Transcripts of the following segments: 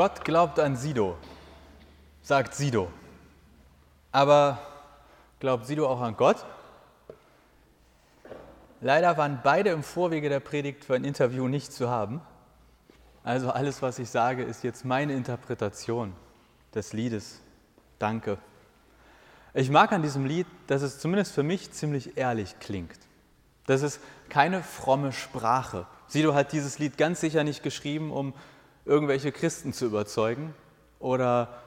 Gott glaubt an Sido, sagt Sido. Aber glaubt Sido auch an Gott? Leider waren beide im Vorwege der Predigt für ein Interview nicht zu haben. Also alles, was ich sage, ist jetzt meine Interpretation des Liedes. Danke. Ich mag an diesem Lied, dass es zumindest für mich ziemlich ehrlich klingt. Das ist keine fromme Sprache. Sido hat dieses Lied ganz sicher nicht geschrieben, um irgendwelche Christen zu überzeugen oder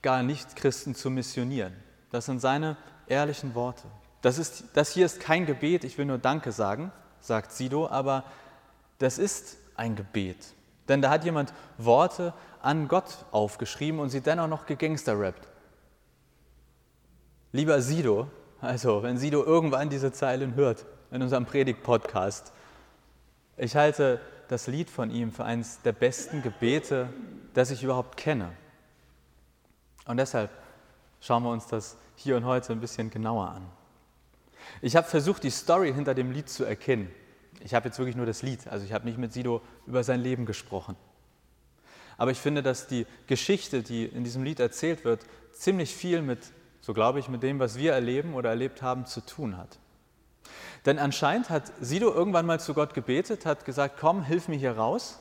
gar nicht Christen zu missionieren. Das sind seine ehrlichen Worte. Das, ist, das hier ist kein Gebet, ich will nur Danke sagen, sagt Sido, aber das ist ein Gebet. Denn da hat jemand Worte an Gott aufgeschrieben und sie dennoch noch gegangsterrappt. Lieber Sido, also wenn Sido irgendwann diese Zeilen hört in unserem Predigt-Podcast, ich halte das Lied von ihm für eines der besten Gebete, das ich überhaupt kenne. Und deshalb schauen wir uns das hier und heute ein bisschen genauer an. Ich habe versucht, die Story hinter dem Lied zu erkennen. Ich habe jetzt wirklich nur das Lied, also ich habe nicht mit Sido über sein Leben gesprochen. Aber ich finde, dass die Geschichte, die in diesem Lied erzählt wird, ziemlich viel mit, so glaube ich, mit dem, was wir erleben oder erlebt haben, zu tun hat. Denn anscheinend hat Sido irgendwann mal zu Gott gebetet, hat gesagt, komm, hilf mir hier raus.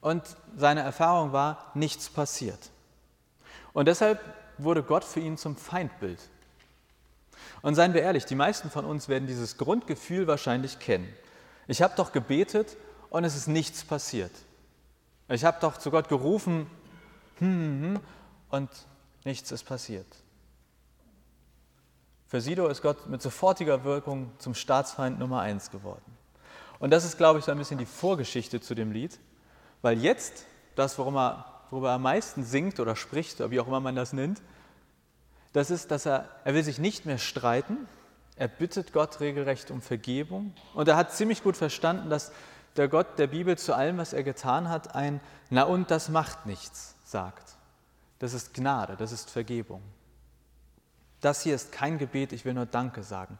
Und seine Erfahrung war, nichts passiert. Und deshalb wurde Gott für ihn zum Feindbild. Und seien wir ehrlich, die meisten von uns werden dieses Grundgefühl wahrscheinlich kennen. Ich habe doch gebetet und es ist nichts passiert. Ich habe doch zu Gott gerufen hm, hm, und nichts ist passiert. Für Sido ist Gott mit sofortiger Wirkung zum Staatsfeind Nummer eins geworden. Und das ist, glaube ich, so ein bisschen die Vorgeschichte zu dem Lied, weil jetzt das, worum er, worüber er am meisten singt oder spricht, oder wie auch immer man das nennt, das ist, dass er, er will sich nicht mehr streiten, er bittet Gott regelrecht um Vergebung und er hat ziemlich gut verstanden, dass der Gott der Bibel zu allem, was er getan hat, ein Na und das macht nichts sagt. Das ist Gnade, das ist Vergebung. Das hier ist kein Gebet, ich will nur Danke sagen.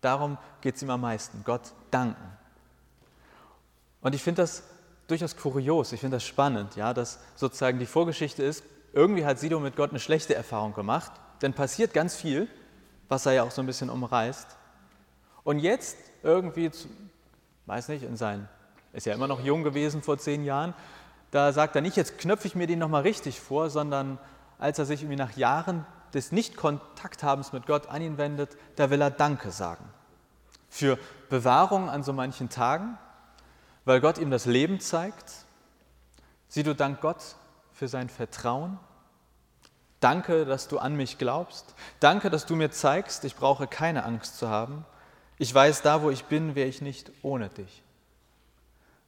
Darum geht es ihm am meisten, Gott danken. Und ich finde das durchaus kurios, ich finde das spannend, ja, dass sozusagen die Vorgeschichte ist, irgendwie hat Sido mit Gott eine schlechte Erfahrung gemacht, denn passiert ganz viel, was er ja auch so ein bisschen umreißt. Und jetzt irgendwie, weiß nicht, in sein, ist ja immer noch jung gewesen vor zehn Jahren, da sagt er nicht, jetzt knöpfe ich mir den nochmal richtig vor, sondern als er sich irgendwie nach Jahren des Nicht-Kontakthabens mit Gott an ihn wendet, da will er Danke sagen. Für Bewahrung an so manchen Tagen, weil Gott ihm das Leben zeigt. Sieh du dank Gott für sein Vertrauen. Danke, dass du an mich glaubst. Danke, dass du mir zeigst, ich brauche keine Angst zu haben. Ich weiß, da wo ich bin, wäre ich nicht ohne dich.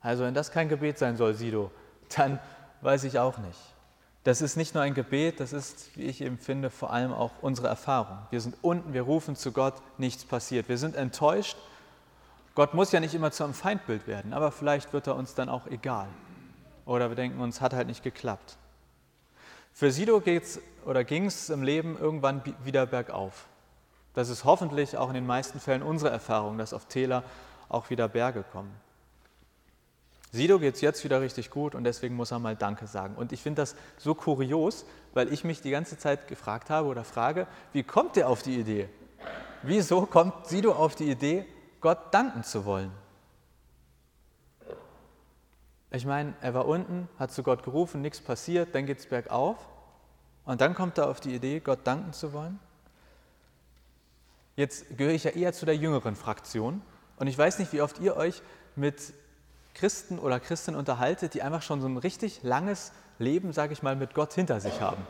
Also wenn das kein Gebet sein soll, Sido, dann weiß ich auch nicht. Das ist nicht nur ein Gebet, das ist, wie ich eben finde, vor allem auch unsere Erfahrung. Wir sind unten, wir rufen zu Gott, nichts passiert. Wir sind enttäuscht. Gott muss ja nicht immer zu einem Feindbild werden, aber vielleicht wird er uns dann auch egal. Oder wir denken uns, hat halt nicht geklappt. Für Sido geht's oder ging es im Leben irgendwann wieder bergauf. Das ist hoffentlich auch in den meisten Fällen unsere Erfahrung, dass auf Täler auch wieder Berge kommen. Sido geht es jetzt wieder richtig gut und deswegen muss er mal Danke sagen. Und ich finde das so kurios, weil ich mich die ganze Zeit gefragt habe oder frage, wie kommt er auf die Idee? Wieso kommt Sido auf die Idee, Gott danken zu wollen? Ich meine, er war unten, hat zu Gott gerufen, nichts passiert, dann geht es bergauf und dann kommt er auf die Idee, Gott danken zu wollen. Jetzt gehöre ich ja eher zu der jüngeren Fraktion und ich weiß nicht, wie oft ihr euch mit Christen oder Christinnen unterhaltet, die einfach schon so ein richtig langes Leben, sage ich mal, mit Gott hinter sich haben.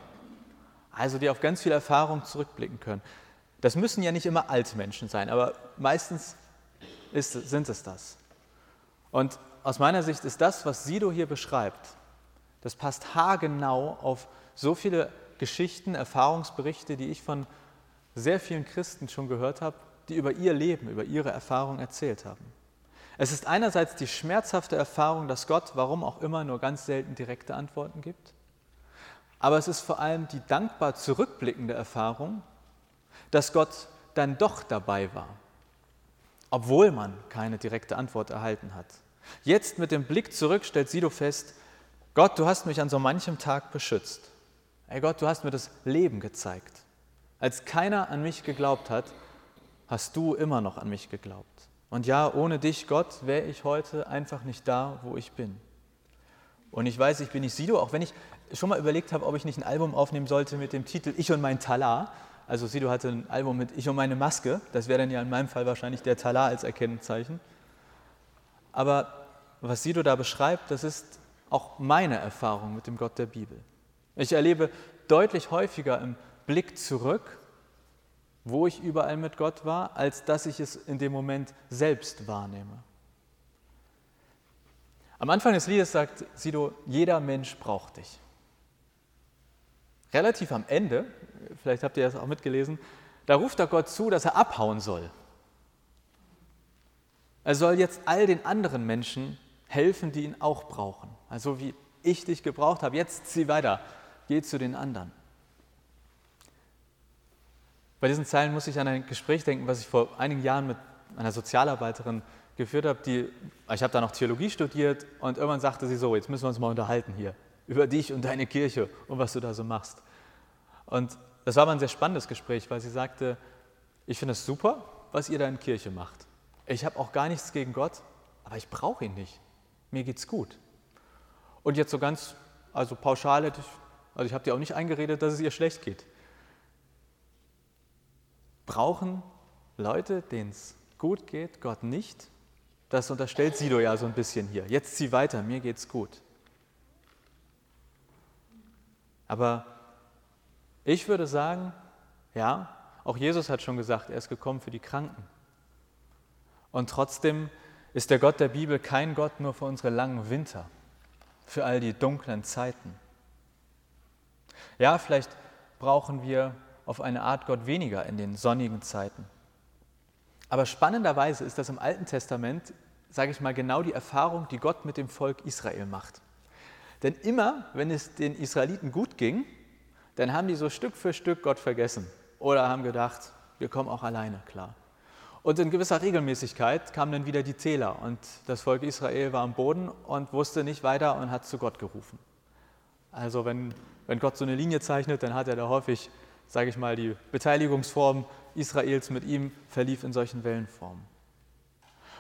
Also die auf ganz viel Erfahrung zurückblicken können. Das müssen ja nicht immer Altmenschen sein, aber meistens ist, sind es das. Und aus meiner Sicht ist das, was Sido hier beschreibt, das passt haargenau auf so viele Geschichten, Erfahrungsberichte, die ich von sehr vielen Christen schon gehört habe, die über ihr Leben, über ihre Erfahrung erzählt haben. Es ist einerseits die schmerzhafte Erfahrung, dass Gott, warum auch immer, nur ganz selten direkte Antworten gibt. Aber es ist vor allem die dankbar zurückblickende Erfahrung, dass Gott dann doch dabei war, obwohl man keine direkte Antwort erhalten hat. Jetzt mit dem Blick zurück stellt Sido fest, Gott, du hast mich an so manchem Tag beschützt. Ey Gott, du hast mir das Leben gezeigt. Als keiner an mich geglaubt hat, hast du immer noch an mich geglaubt. Und ja, ohne dich, Gott, wäre ich heute einfach nicht da, wo ich bin. Und ich weiß, ich bin nicht Sido, auch wenn ich schon mal überlegt habe, ob ich nicht ein Album aufnehmen sollte mit dem Titel Ich und mein Talar. Also Sido hatte ein Album mit Ich und meine Maske. Das wäre dann ja in meinem Fall wahrscheinlich der Talar als Erkennungszeichen. Aber was Sido da beschreibt, das ist auch meine Erfahrung mit dem Gott der Bibel. Ich erlebe deutlich häufiger im Blick zurück, wo ich überall mit Gott war, als dass ich es in dem Moment selbst wahrnehme. Am Anfang des Liedes sagt Sido, jeder Mensch braucht dich. Relativ am Ende, vielleicht habt ihr das auch mitgelesen, da ruft er Gott zu, dass er abhauen soll. Er soll jetzt all den anderen Menschen helfen, die ihn auch brauchen. Also wie ich dich gebraucht habe, jetzt zieh weiter, geh zu den anderen. Bei diesen Zeilen muss ich an ein Gespräch denken, was ich vor einigen Jahren mit einer Sozialarbeiterin geführt habe, die, ich habe da noch Theologie studiert und irgendwann sagte sie so, jetzt müssen wir uns mal unterhalten hier über dich und deine Kirche und was du da so machst. Und das war aber ein sehr spannendes Gespräch, weil sie sagte, ich finde es super, was ihr da in Kirche macht. Ich habe auch gar nichts gegen Gott, aber ich brauche ihn nicht. Mir geht's gut. Und jetzt so ganz, also pauschal hätte ich, also ich habe dir auch nicht eingeredet, dass es ihr schlecht geht. Brauchen Leute, denen es gut geht, Gott nicht? Das unterstellt Sido ja so ein bisschen hier. Jetzt zieh weiter, mir geht's gut. Aber ich würde sagen, ja, auch Jesus hat schon gesagt, er ist gekommen für die Kranken. Und trotzdem ist der Gott der Bibel kein Gott nur für unsere langen Winter, für all die dunklen Zeiten. Ja, vielleicht brauchen wir auf eine Art Gott weniger in den sonnigen Zeiten. Aber spannenderweise ist das im Alten Testament, sage ich mal, genau die Erfahrung, die Gott mit dem Volk Israel macht. Denn immer, wenn es den Israeliten gut ging, dann haben die so Stück für Stück Gott vergessen oder haben gedacht, wir kommen auch alleine klar. Und in gewisser Regelmäßigkeit kamen dann wieder die Täler und das Volk Israel war am Boden und wusste nicht weiter und hat zu Gott gerufen. Also wenn, wenn Gott so eine Linie zeichnet, dann hat er da häufig, sage ich mal, die Beteiligungsform Israels mit ihm verlief in solchen Wellenformen.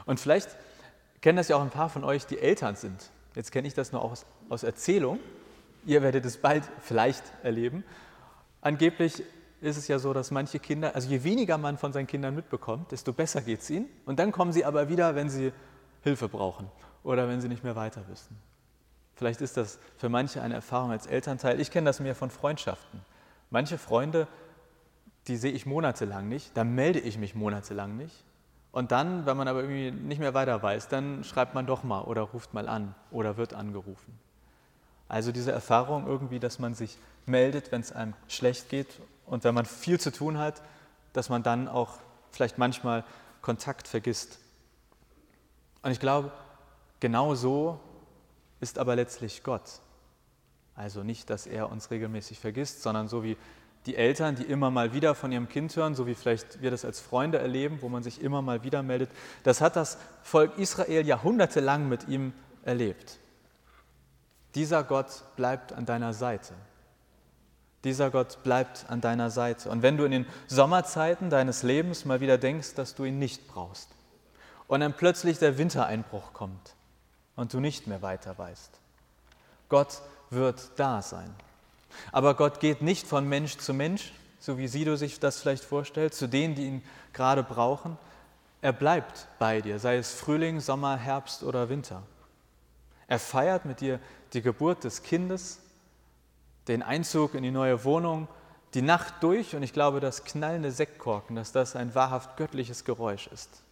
Und vielleicht kennen das ja auch ein paar von euch, die Eltern sind. Jetzt kenne ich das nur aus, aus Erzählung. Ihr werdet es bald vielleicht erleben. Angeblich ist es ja so, dass manche Kinder, also je weniger man von seinen Kindern mitbekommt, desto besser geht es ihnen. Und dann kommen sie aber wieder, wenn sie Hilfe brauchen oder wenn sie nicht mehr weiter wissen. Vielleicht ist das für manche eine Erfahrung als Elternteil. Ich kenne das mehr von Freundschaften. Manche Freunde die sehe ich monatelang nicht, dann melde ich mich monatelang nicht. Und dann, wenn man aber irgendwie nicht mehr weiter weiß, dann schreibt man doch mal oder ruft mal an oder wird angerufen. Also diese Erfahrung irgendwie, dass man sich meldet, wenn es einem schlecht geht und wenn man viel zu tun hat, dass man dann auch vielleicht manchmal Kontakt vergisst. Und ich glaube, genau so ist aber letztlich Gott. Also nicht, dass er uns regelmäßig vergisst, sondern so wie die Eltern, die immer mal wieder von ihrem Kind hören, so wie vielleicht wir das als Freunde erleben, wo man sich immer mal wieder meldet, das hat das Volk Israel jahrhundertelang mit ihm erlebt. Dieser Gott bleibt an deiner Seite. Dieser Gott bleibt an deiner Seite. Und wenn du in den Sommerzeiten deines Lebens mal wieder denkst, dass du ihn nicht brauchst, und dann plötzlich der Wintereinbruch kommt und du nicht mehr weiter weißt, Gott wird da sein. Aber Gott geht nicht von Mensch zu Mensch, so wie Sido sich das vielleicht vorstellt, zu denen, die ihn gerade brauchen. Er bleibt bei dir, sei es Frühling, Sommer, Herbst oder Winter. Er feiert mit dir die Geburt des Kindes, den Einzug in die neue Wohnung, die Nacht durch und ich glaube, das knallende Sektkorken, dass das ein wahrhaft göttliches Geräusch ist.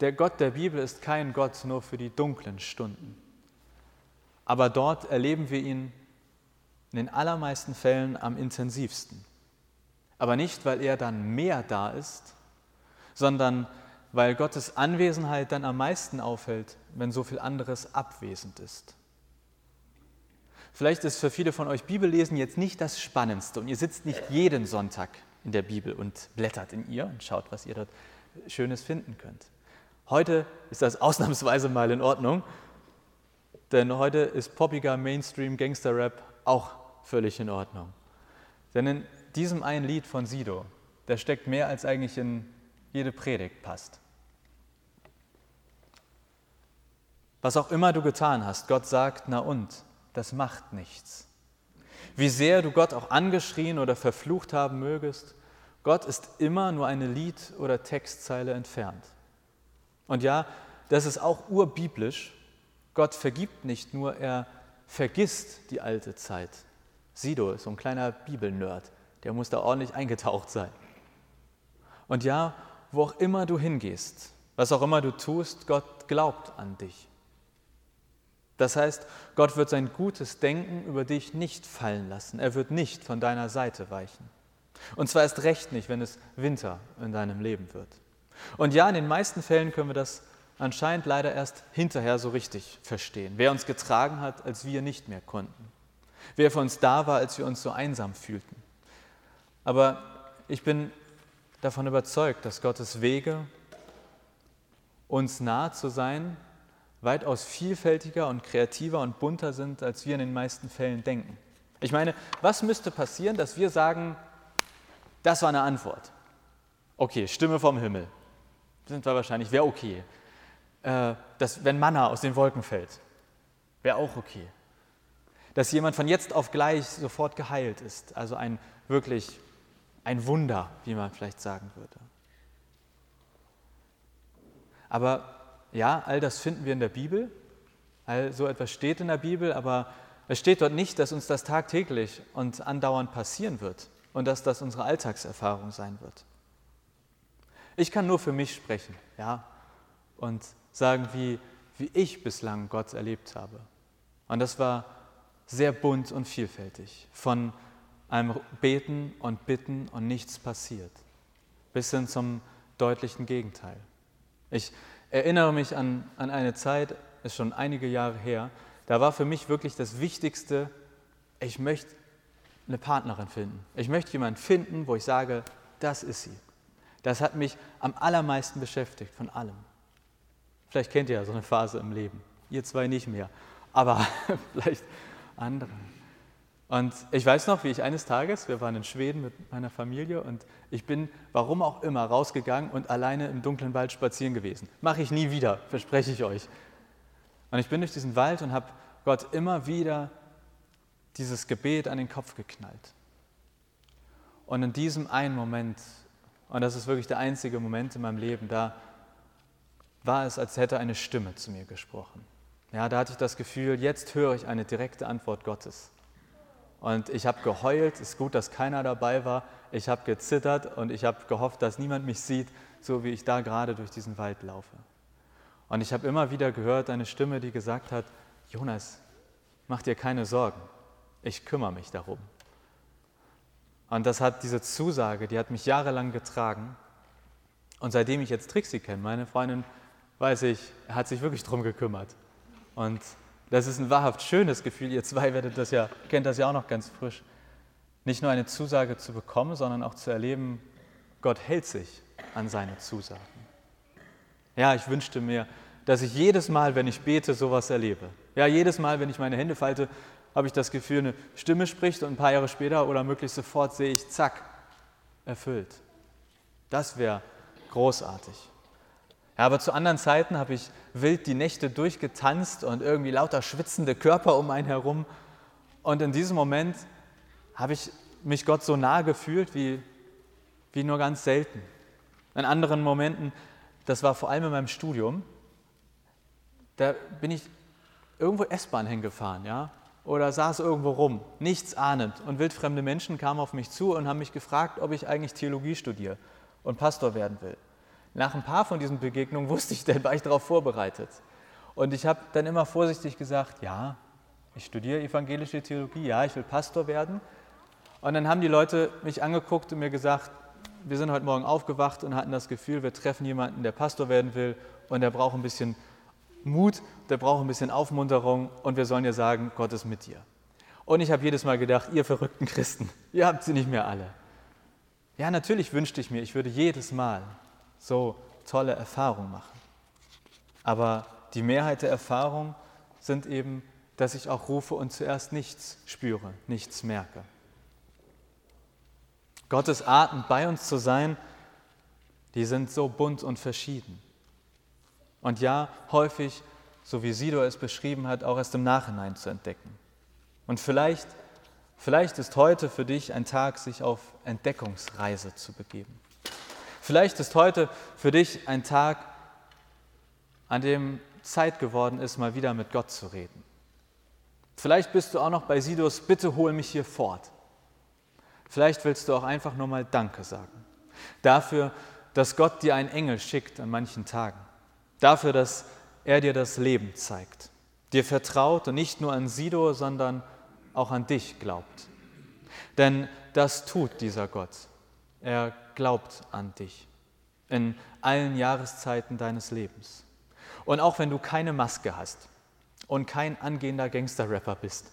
Der Gott der Bibel ist kein Gott nur für die dunklen Stunden. Aber dort erleben wir ihn in den allermeisten Fällen am intensivsten. Aber nicht, weil er dann mehr da ist, sondern weil Gottes Anwesenheit dann am meisten auffällt, wenn so viel anderes abwesend ist. Vielleicht ist für viele von euch Bibellesen jetzt nicht das Spannendste und ihr sitzt nicht jeden Sonntag in der Bibel und blättert in ihr und schaut, was ihr dort Schönes finden könnt. Heute ist das ausnahmsweise mal in Ordnung Denn heute ist poppiger Mainstream Gangster-Rap auch völlig in Ordnung. Denn in diesem einen Lied von Sido, da steckt mehr, als eigentlich in jede Predigt passt. Was auch immer du getan hast, Gott sagt, na und, das macht nichts. Wie sehr du Gott auch angeschrien oder verflucht haben mögest, Gott ist immer nur eine Lied- oder Textzeile entfernt. Und ja, das ist auch urbiblisch. Gott vergibt nicht nur, er vergisst die alte Zeit. Sido ist so ein kleiner Bibelnerd, der muss da ordentlich eingetaucht sein. Und ja, wo auch immer du hingehst, was auch immer du tust, Gott glaubt an dich. Das heißt, Gott wird sein gutes Denken über dich nicht fallen lassen. Er wird nicht von deiner Seite weichen. Und zwar erst recht nicht, wenn es Winter in deinem Leben wird. Und ja, in den meisten Fällen können wir das anscheinend leider erst hinterher so richtig verstehen. Wer uns getragen hat, als wir nicht mehr konnten. Wer für uns da war, als wir uns so einsam fühlten. Aber ich bin davon überzeugt, dass Gottes Wege, uns nahe zu sein, weitaus vielfältiger und kreativer und bunter sind, als wir in den meisten Fällen denken. Ich meine, was müsste passieren, dass wir sagen, das war eine Antwort? Okay, Stimme vom Himmel. Sind wir wahrscheinlich, wäre okay. Äh, dass, wenn Manna aus den Wolken fällt, wäre auch okay. Dass jemand von jetzt auf gleich sofort geheilt ist, also ein wirklich ein Wunder, wie man vielleicht sagen würde. Aber ja, all das finden wir in der Bibel, all so etwas steht in der Bibel, aber es steht dort nicht, dass uns das tagtäglich und andauernd passieren wird und dass das unsere Alltagserfahrung sein wird. Ich kann nur für mich sprechen, ja, und sagen, wie, wie ich bislang Gott erlebt habe. Und das war sehr bunt und vielfältig. Von einem Beten und Bitten und nichts passiert, bis hin zum deutlichen Gegenteil. Ich erinnere mich an, an eine Zeit, ist schon einige Jahre her, da war für mich wirklich das Wichtigste, ich möchte eine Partnerin finden. Ich möchte jemanden finden, wo ich sage, das ist sie. Das hat mich am allermeisten beschäftigt von allem. Vielleicht kennt ihr ja so eine Phase im Leben. Ihr zwei nicht mehr, aber vielleicht andere. Und ich weiß noch, wie ich eines Tages, wir waren in Schweden mit meiner Familie und ich bin, warum auch immer, rausgegangen und alleine im dunklen Wald spazieren gewesen. Mache ich nie wieder, verspreche ich euch. Und ich bin durch diesen Wald und habe Gott immer wieder dieses Gebet an den Kopf geknallt. Und in diesem einen Moment, und das ist wirklich der einzige Moment in meinem Leben, da war es, als hätte eine Stimme zu mir gesprochen. Ja, da hatte ich das Gefühl, jetzt höre ich eine direkte Antwort Gottes. Und ich habe geheult, es ist gut, dass keiner dabei war. Ich habe gezittert und ich habe gehofft, dass niemand mich sieht, so wie ich da gerade durch diesen Wald laufe. Und ich habe immer wieder gehört eine Stimme, die gesagt hat, Jonas, mach dir keine Sorgen, ich kümmere mich darum. Und das hat diese Zusage, die hat mich jahrelang getragen. Und seitdem ich jetzt Trixie kenne, meine Freundin, weiß ich, er hat sich wirklich darum gekümmert. Und das ist ein wahrhaft schönes Gefühl. Ihr zwei werdet das ja, kennt das ja auch noch ganz frisch. Nicht nur eine Zusage zu bekommen, sondern auch zu erleben, Gott hält sich an seine Zusagen. Ja, ich wünschte mir, dass ich jedes Mal, wenn ich bete, sowas erlebe. Ja, jedes Mal, wenn ich meine Hände falte, habe ich das Gefühl, eine Stimme spricht und ein paar Jahre später oder möglichst sofort sehe ich, zack, erfüllt. Das wäre großartig. Ja, aber zu anderen Zeiten habe ich wild die Nächte durchgetanzt und irgendwie lauter schwitzende Körper um einen herum. Und in diesem Moment habe ich mich Gott so nah gefühlt wie, wie nur ganz selten. In anderen Momenten, das war vor allem in meinem Studium, da bin ich irgendwo S-Bahn hingefahren, ja, oder saß irgendwo rum, nichts ahnend. Und wildfremde Menschen kamen auf mich zu und haben mich gefragt, ob ich eigentlich Theologie studiere und Pastor werden will. Nach ein paar von diesen Begegnungen wusste ich, dann war ich darauf vorbereitet. Und ich habe dann immer vorsichtig gesagt, ja, ich studiere evangelische Theologie, ja, ich will Pastor werden. Und dann haben die Leute mich angeguckt und mir gesagt, wir sind heute Morgen aufgewacht und hatten das Gefühl, wir treffen jemanden, der Pastor werden will und der braucht ein bisschen Mut, der braucht ein bisschen Aufmunterung und wir sollen ja sagen, Gott ist mit dir. Und ich habe jedes Mal gedacht, ihr verrückten Christen, ihr habt sie nicht mehr alle. Ja, natürlich wünschte ich mir, ich würde jedes Mal so tolle Erfahrungen machen. Aber die Mehrheit der Erfahrungen sind eben, dass ich auch rufe und zuerst nichts spüre, nichts merke. Gottes Arten bei uns zu sein, die sind so bunt und verschieden. Und ja, häufig, so wie Sido es beschrieben hat, auch erst im Nachhinein zu entdecken. Und vielleicht, vielleicht ist heute für dich ein Tag, sich auf Entdeckungsreise zu begeben. Vielleicht ist heute für dich ein Tag, an dem Zeit geworden ist, mal wieder mit Gott zu reden. Vielleicht bist du auch noch bei Sidos, bitte hol mich hier fort. Vielleicht willst du auch einfach nur mal Danke sagen. Dafür, dass Gott dir einen Engel schickt an manchen Tagen. Dafür, dass er dir das Leben zeigt. Dir vertraut und nicht nur an Sido, sondern auch an dich glaubt. Denn das tut dieser Gott. Er glaubt an dich in allen Jahreszeiten deines Lebens. Und auch wenn du keine Maske hast und kein angehender Gangster-Rapper bist.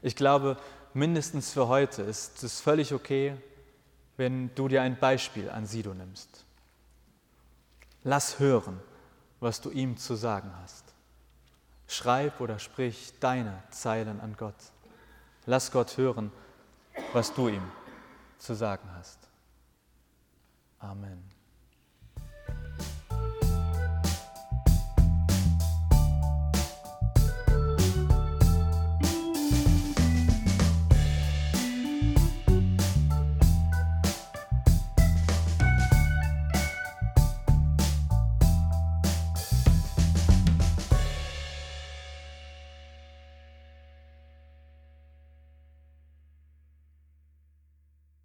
Ich glaube, mindestens für heute ist es völlig okay, wenn du dir ein Beispiel an Sido nimmst. Lass hören, was du ihm zu sagen hast. Schreib oder sprich deine Zeilen an Gott. Lass Gott hören, was du ihm zu sagen hast. Amen.